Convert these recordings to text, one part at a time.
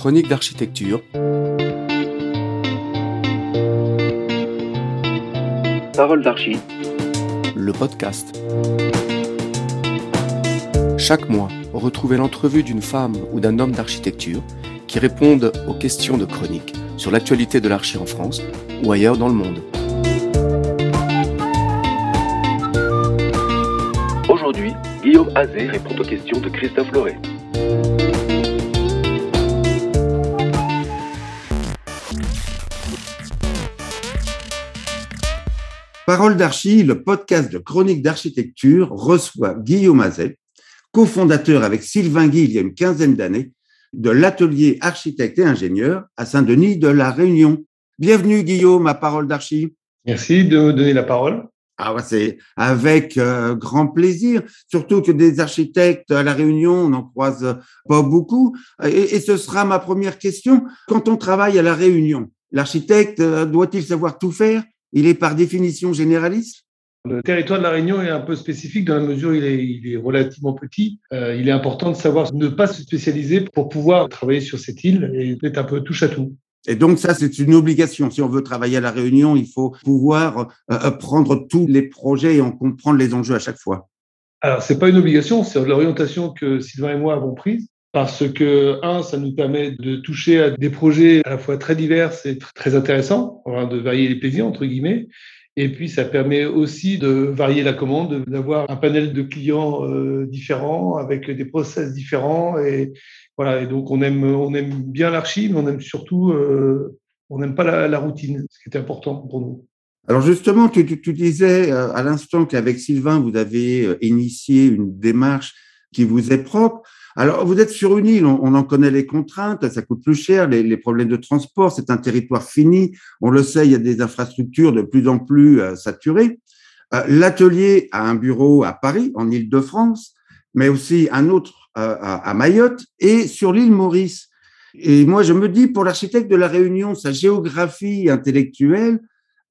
Chronique d'architecture. Parole d'archi. Le podcast. Chaque mois, retrouvez l'entrevue d'une femme ou d'un homme d'architecture qui répondent aux questions de chronique sur l'actualité de l'archi en France ou ailleurs dans le monde. Aujourd'hui, Guillaume Azé répond aux questions de Christophe Loré. Parole d'Archi, le podcast de chronique d'architecture, reçoit Guillaume Azet, cofondateur avec Sylvain Guy il y a une quinzaine d'années de l'atelier architecte et ingénieur à Saint-Denis de la Réunion. Bienvenue Guillaume à Parole d'Archi. Merci de me donner la parole. Ah ouais, c'est avec euh, grand plaisir, surtout que des architectes à la Réunion, on n'en croise pas beaucoup. Et, et, ce sera ma première question. Quand on travaille à la Réunion, l'architecte euh, doit-il savoir tout faire? Il est par définition généraliste? Le territoire de la Réunion est un peu spécifique dans la mesure où il est, il est relativement petit. Euh, il est important de savoir ne pas se spécialiser pour pouvoir travailler sur cette île et être un peu touche à tout. Et donc ça, c'est une obligation. Si on veut travailler à la Réunion, il faut pouvoir euh, prendre tous les projets et en comprendre les enjeux à chaque fois. Alors c'est pas une obligation, c'est l'orientation que Sylvain et moi avons prise parce que un, ça nous permet de toucher à des projets à la fois très divers et très intéressants, de varier les plaisirs entre guillemets, et puis, ça permet aussi de varier la commande, d'avoir un panel de clients euh, différents, avec des process différents. Et voilà. Et donc, on aime, on aime bien l'archi, mais on aime surtout, euh, on n'aime pas la, routine, ce qui est important pour nous. Alors justement, tu, tu, tu disais euh, à l'instant qu'avec Sylvain, vous avez initié une démarche qui vous est propre. Alors, vous êtes sur une île, on, en connaît les contraintes, ça coûte plus cher, les, problèmes de transport, c'est un territoire fini. On le sait, il y a des infrastructures de plus en plus euh, saturées. Euh, L'atelier a un bureau à Paris, en Île-de-France, mais aussi un autre euh, à, Mayotte et sur l'île Maurice. Et moi, je me dis, pour l'architecte de la Réunion, sa géographie intellectuelle,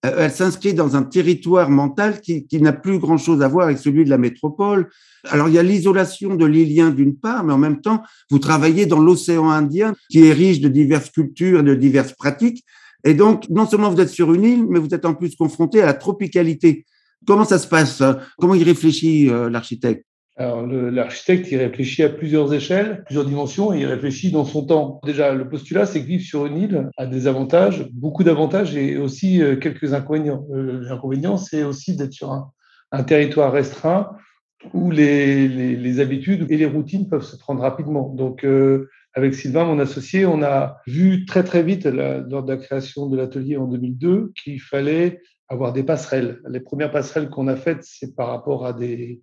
elle s'inscrit dans un territoire mental qui, qui n'a plus grand-chose à voir avec celui de la métropole. Alors, il y a l'isolation de l'îlien d'une part, mais en même temps, vous travaillez dans l'océan Indien qui est riche de diverses cultures et de diverses pratiques. Et donc, non seulement vous êtes sur une île, mais vous êtes en plus confronté à la tropicalité. Comment ça se passe? Comment y réfléchit euh, l'architecte? Alors, l'architecte, il réfléchit à plusieurs échelles, plusieurs dimensions, et il réfléchit dans son temps. Déjà, le postulat, c'est que vivre sur une île a des avantages, beaucoup d'avantages, et aussi euh, quelques inconvénients. L'inconvénient, c'est aussi d'être sur un, territoire restreint où les, habitudes et les routines peuvent se prendre rapidement. Donc, euh, avec Sylvain, mon associé, on a vu très très vite, lors de la création de l'atelier en 2002, qu'il fallait avoir des passerelles. Les premières passerelles qu'on a faites, c'est par rapport à des,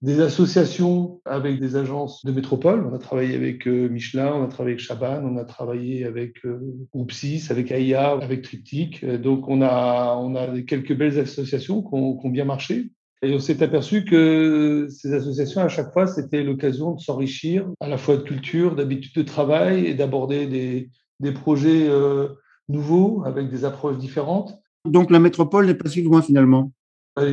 des associations avec des agences de métropole. On a travaillé avec euh, Michelin, on a travaillé avec Chaban, on a travaillé avec euh, Oupsis, avec AIA, avec Triptyque. Donc on a, on a quelques belles associations qui ont, bien marché. Et on s'est aperçu que ces associations, à chaque fois, c'était l'occasion de s'enrichir à la fois de culture, d'habitude de travail et d'aborder des, projets euh, nouveaux avec des approches différentes. Donc la métropole n'est pas si loin finalement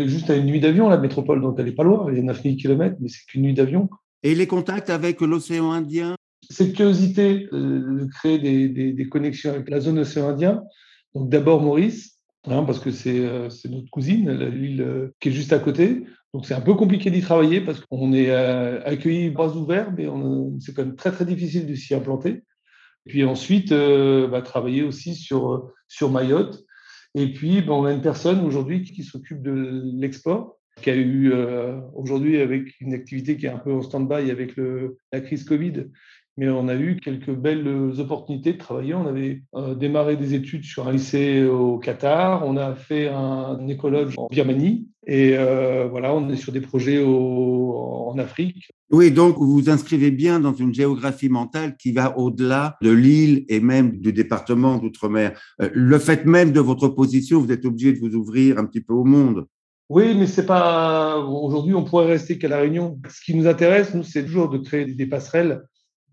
juste à une nuit d'avion, la métropole, donc elle n'est pas loin, elle est 9000 km, mais c'est qu'une nuit d'avion. Et les contacts avec l'océan Indien? Cette curiosité euh, de créer des, des, des, connexions avec la zone océan Indien, donc d'abord Maurice, hein, parce que c'est euh, notre cousine, l'île euh, qui est juste à côté. Donc c'est un peu compliqué d'y travailler parce qu'on est euh, accueilli bras ouverts, mais c'est quand même très très difficile de s'y implanter. Puis ensuite, bah, travailler aussi sur, sur Mayotte, et puis, ben, on a une personne aujourd'hui qui s'occupe de l'export, qui a eu euh, aujourd'hui avec une activité qui est un peu en stand-by avec la crise Covid, mais on a eu quelques belles opportunités de travailler. On avait euh, démarré des études sur un lycée au Qatar, on a fait un, un en Birmanie, et euh, voilà, on est sur des projets au, en Afrique. Oui, donc vous vous inscrivez bien dans une géographie mentale qui va au-delà de l'île et même du département d'outre-mer. Euh, le fait même de votre position, vous êtes obligé de vous ouvrir un petit peu au monde. Oui, mais c'est pas. Aujourd'hui, on pourrait rester qu'à la Réunion. Ce qui nous intéresse, nous, c'est toujours de créer des passerelles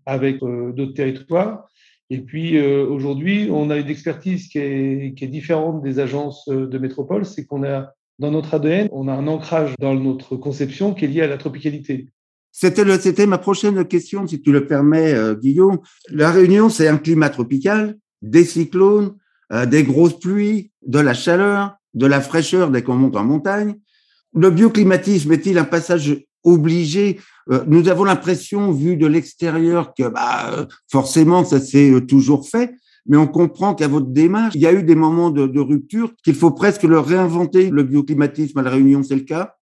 avec euh, d'autres territoires. Et puis euh, aujourd'hui, on a une expertise qui est, qui est différente des agences de métropole, c'est qu'on a dans notre ADN, on a un ancrage dans notre conception qui est lié à la tropicalité. C'était ma prochaine question, si tu le permets, euh, Guillaume. La Réunion, c'est un climat tropical, des cyclones, euh, des grosses pluies, de la chaleur, de la fraîcheur dès qu'on monte en montagne. Le bioclimatisme est-il un passage obligé? Euh, Nous avons l'impression, vu de l'extérieur, que bah, forcément, ça s'est toujours fait mais on comprend qu'à votre démarche, il y a eu des moments de, rupture, qu'il faut presque le réinventer, le bioclimatisme à la Réunion, c'est le cas?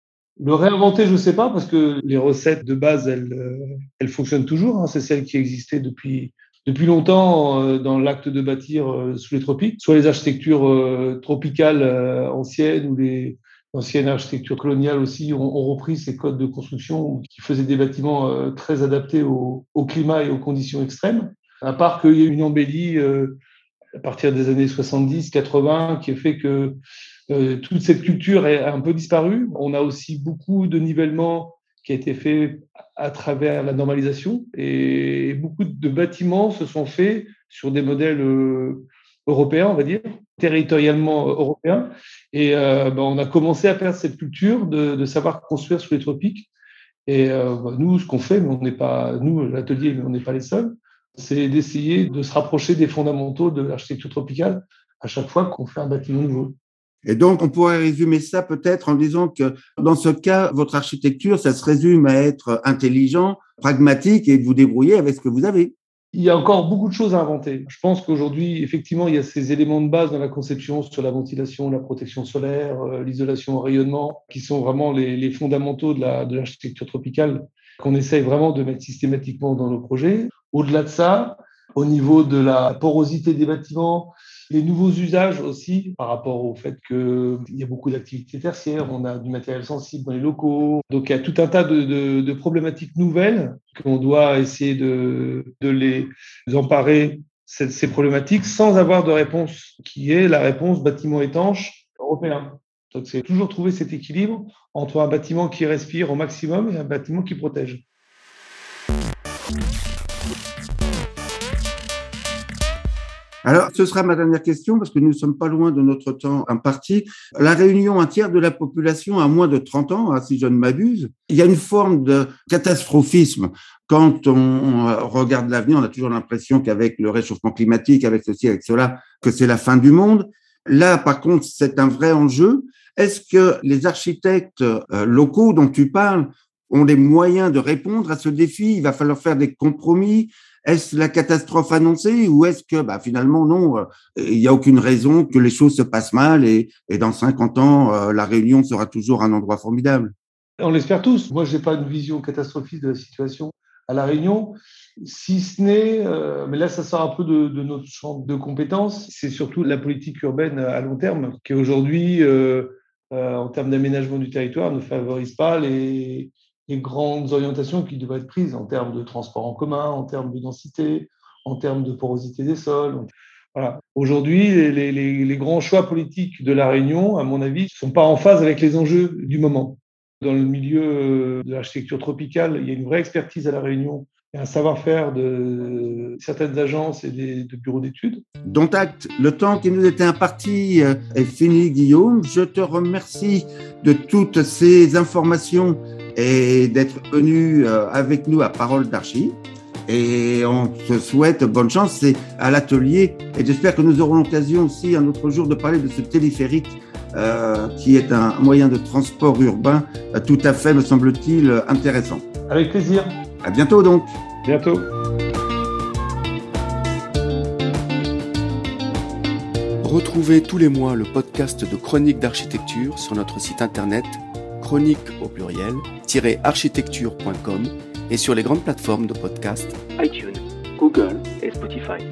Le réinventer, je ne sais pas, parce que les recettes de base, elles, euh, elles fonctionnent toujours. Hein. C'est celles qui existaient depuis, depuis longtemps euh, dans l'acte de bâtir euh, sous les tropiques, soit les architectures tropicales anciennes ou les anciennes architectures coloniales aussi ont, repris ces codes de construction qui faisaient des bâtiments très adaptés au, climat et aux conditions extrêmes. À part qu'il y ait une embellie à partir des années 70, 80 qui a fait que euh, toute cette culture est un peu disparue. On a aussi beaucoup de nivellement qui a été fait à travers la normalisation et beaucoup de bâtiments se sont faits sur des modèles euh, européens, on va dire, territorialement européens. Et euh, ben, on a commencé à perdre cette culture de, savoir construire sous les tropiques. Et euh, ben, nous, ce qu'on fait, mais on n'est pas, nous, l'atelier, on n'est pas les seuls, c'est d'essayer de se rapprocher des fondamentaux de l'architecture tropicale à chaque fois qu'on fait un bâtiment nouveau. Et donc, on pourrait résumer ça peut-être en disant que dans ce cas, votre architecture, ça se résume à être intelligent, pragmatique et de vous débrouiller avec ce que vous avez. Il y a encore beaucoup de choses à inventer. Je pense qu'aujourd'hui, effectivement, il y a ces éléments de base dans la conception sur la ventilation, la protection solaire, euh, l'isolation au rayonnement, qui sont vraiment les, les fondamentaux de l'architecture de tropicale qu'on essaye vraiment de mettre systématiquement dans nos projets. Au-delà de ça, au niveau de la porosité des bâtiments, les nouveaux usages aussi par rapport au fait qu'il y a beaucoup d'activités tertiaires, on a du matériel sensible dans les locaux. Donc il y a tout un tas de, problématiques nouvelles qu'on doit essayer de, les emparer ces problématiques sans avoir de réponse qui est la réponse bâtiment étanche européen. Donc c'est toujours trouver cet équilibre entre un bâtiment qui respire au maximum et un bâtiment qui protège. Alors, ce sera ma dernière question parce que nous ne sommes pas loin de notre temps imparti. La Réunion, un tiers de la population a moins de 30 ans, hein, si je ne m'abuse. Il y a une forme de catastrophisme. Quand on regarde l'avenir, on a toujours l'impression qu'avec le réchauffement climatique, avec ceci, avec cela, que c'est la fin du monde. Là, par contre, c'est un vrai enjeu. Est-ce que les architectes euh, locaux dont tu parles ont les moyens de répondre à ce défi? Il va falloir faire des compromis. Est-ce la catastrophe annoncée ou est-ce que bah, finalement non, euh, il n'y a aucune raison que les choses se passent mal et, dans 50 ans, euh, la Réunion sera toujours un endroit formidable? On l'espère tous. Moi, je n'ai pas une vision catastrophiste de la situation à La Réunion, si ce n'est, euh, mais là ça sort un peu de, notre champ de compétences, c'est surtout la politique urbaine à long terme qui aujourd'hui, en termes d'aménagement du territoire, ne favorise pas les, les grandes orientations qui devraient être prises en termes de transport en commun, en termes de densité, en termes de porosité des sols. Voilà. Aujourd'hui, les, grands choix politiques de la Réunion, à mon avis, ne sont pas en phase avec les enjeux du moment. Dans le milieu de l'architecture tropicale, il y a une vraie expertise à la Réunion et un savoir-faire de certaines agences et des, de bureaux d'études. Dont acte, le temps qui nous était imparti euh, est fini, Guillaume. Je te remercie de toutes ces informations et d'être venu euh, avec nous à Parole d'Archie. Et on te souhaite bonne chance c'est à l'atelier. Et j'espère que nous aurons l'occasion aussi un autre jour de parler de ce téléphérique euh, qui est un moyen de transport urbain euh, tout à fait, me semble-t-il, intéressant. Avec plaisir. À bientôt donc. Bientôt. Retrouvez tous les mois le podcast de Chroniques d'architecture sur notre site internet chronique au pluriel architecture.com et sur les grandes plateformes de podcast iTunes, Google et Spotify.